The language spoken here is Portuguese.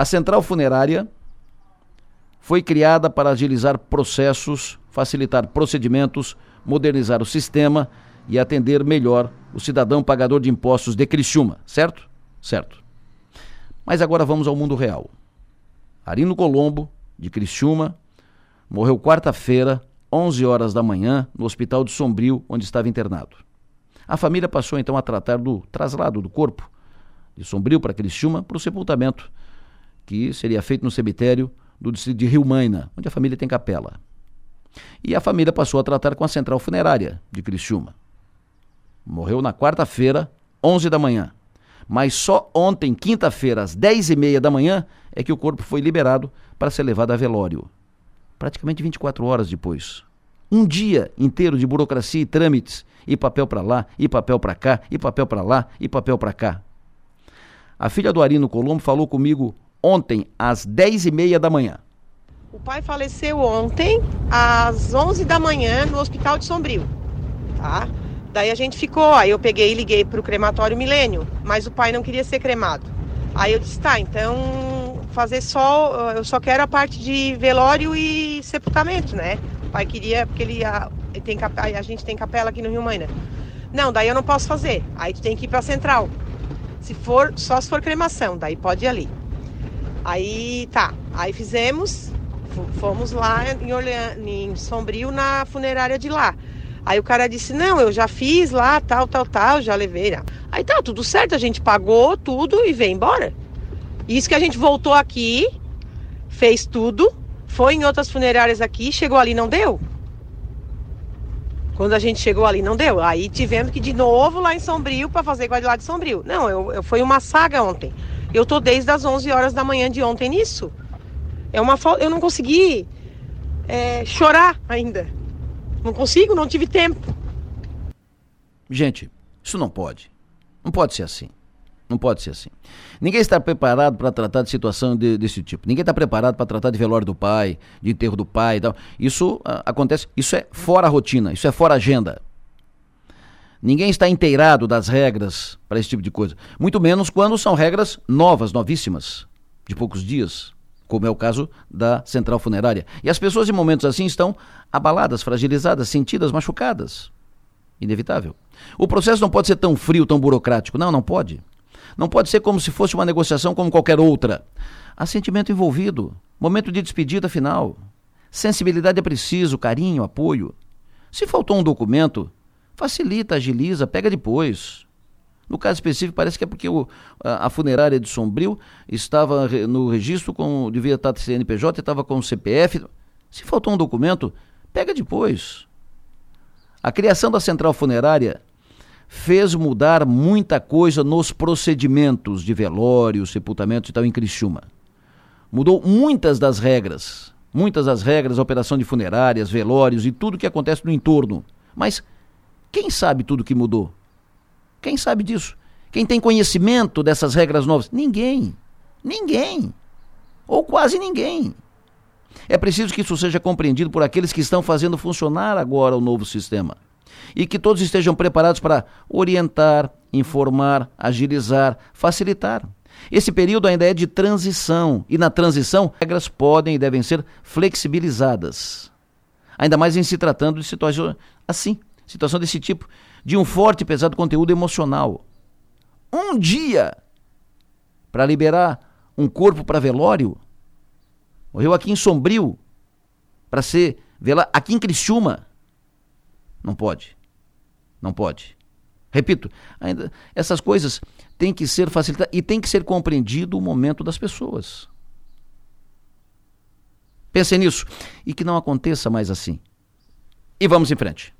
A central funerária foi criada para agilizar processos, facilitar procedimentos, modernizar o sistema e atender melhor o cidadão pagador de impostos de Criciúma, certo? Certo. Mas agora vamos ao mundo real. Arino Colombo, de Criciúma, morreu quarta-feira, 11 horas da manhã, no hospital de Sombrio, onde estava internado. A família passou então a tratar do traslado do corpo de Sombrio para Criciúma para o sepultamento, que seria feito no cemitério do distrito de Rio Maina, onde a família tem capela. E a família passou a tratar com a central funerária de Criciúma. Morreu na quarta-feira, 11 da manhã. Mas só ontem, quinta-feira, às 10 e meia da manhã, é que o corpo foi liberado para ser levado a velório. Praticamente 24 horas depois. Um dia inteiro de burocracia e trâmites, e papel para lá, e papel para cá, e papel para lá, e papel para cá. A filha do Arino Colombo falou comigo ontem, às 10 e meia da manhã. O pai faleceu ontem, às 11 da manhã, no Hospital de Sombrio, tá? Daí a gente ficou, aí eu peguei e liguei para o crematório Milênio, mas o pai não queria ser cremado. Aí eu disse, tá, então fazer só, eu só quero a parte de velório e sepultamento, né? O pai queria, porque ele, a, tem, a gente tem capela aqui no Rio Maina. Não, daí eu não posso fazer, aí tu tem que ir para a central. Se for, só se for cremação, daí pode ir ali. Aí tá, aí fizemos, fomos lá em, Orlean, em Sombrio na funerária de lá. Aí o cara disse: Não, eu já fiz lá, tal, tal, tal, já levei. Aí tá, tudo certo, a gente pagou tudo e veio embora. Isso que a gente voltou aqui, fez tudo, foi em outras funerárias aqui, chegou ali não deu. Quando a gente chegou ali não deu. Aí tivemos que ir de novo lá em Sombrio para fazer igual de lá de Sombrio. Não, eu, eu, foi uma saga ontem. Eu tô desde as 11 horas da manhã de ontem nisso. É uma Eu não consegui é, chorar ainda. Não consigo, não tive tempo. Gente, isso não pode. Não pode ser assim. Não pode ser assim. Ninguém está preparado para tratar de situação de, desse tipo. Ninguém está preparado para tratar de velório do pai, de enterro do pai e tal. Isso uh, acontece, isso é fora a rotina, isso é fora a agenda. Ninguém está inteirado das regras para esse tipo de coisa. Muito menos quando são regras novas, novíssimas, de poucos dias, como é o caso da central funerária. E as pessoas em momentos assim estão abaladas, fragilizadas, sentidas, machucadas. Inevitável. O processo não pode ser tão frio, tão burocrático. Não, não pode. Não pode ser como se fosse uma negociação como qualquer outra. Há sentimento envolvido, momento de despedida final. Sensibilidade é preciso, carinho, apoio. Se faltou um documento, Facilita, agiliza, pega depois. No caso específico, parece que é porque o, a, a, funerária de Sombrio estava no registro com. devia estar CNPJ, estava com o CPF. Se faltou um documento, pega depois. A criação da central funerária fez mudar muita coisa nos procedimentos de velório, sepultamento e tal em Criciúma. Mudou muitas das regras, muitas das regras, operação de funerárias, velórios e tudo que acontece no entorno. Mas quem sabe tudo que mudou? Quem sabe disso? Quem tem conhecimento dessas regras novas? Ninguém. Ninguém. Ou quase ninguém. É preciso que isso seja compreendido por aqueles que estão fazendo funcionar agora o novo sistema. E que todos estejam preparados para orientar, informar, agilizar, facilitar. Esse período ainda é de transição, e na transição, regras podem e devem ser flexibilizadas. Ainda mais em se tratando de situações assim, situação desse tipo, de um forte e pesado conteúdo emocional. Um dia para liberar um corpo para velório. Morreu aqui em Sombrio para ser velado aqui em Criciúma. Não pode. Não pode. Repito, ainda essas coisas têm que ser facilitadas e tem que ser compreendido o momento das pessoas. Pensem nisso e que não aconteça mais assim. E vamos em frente.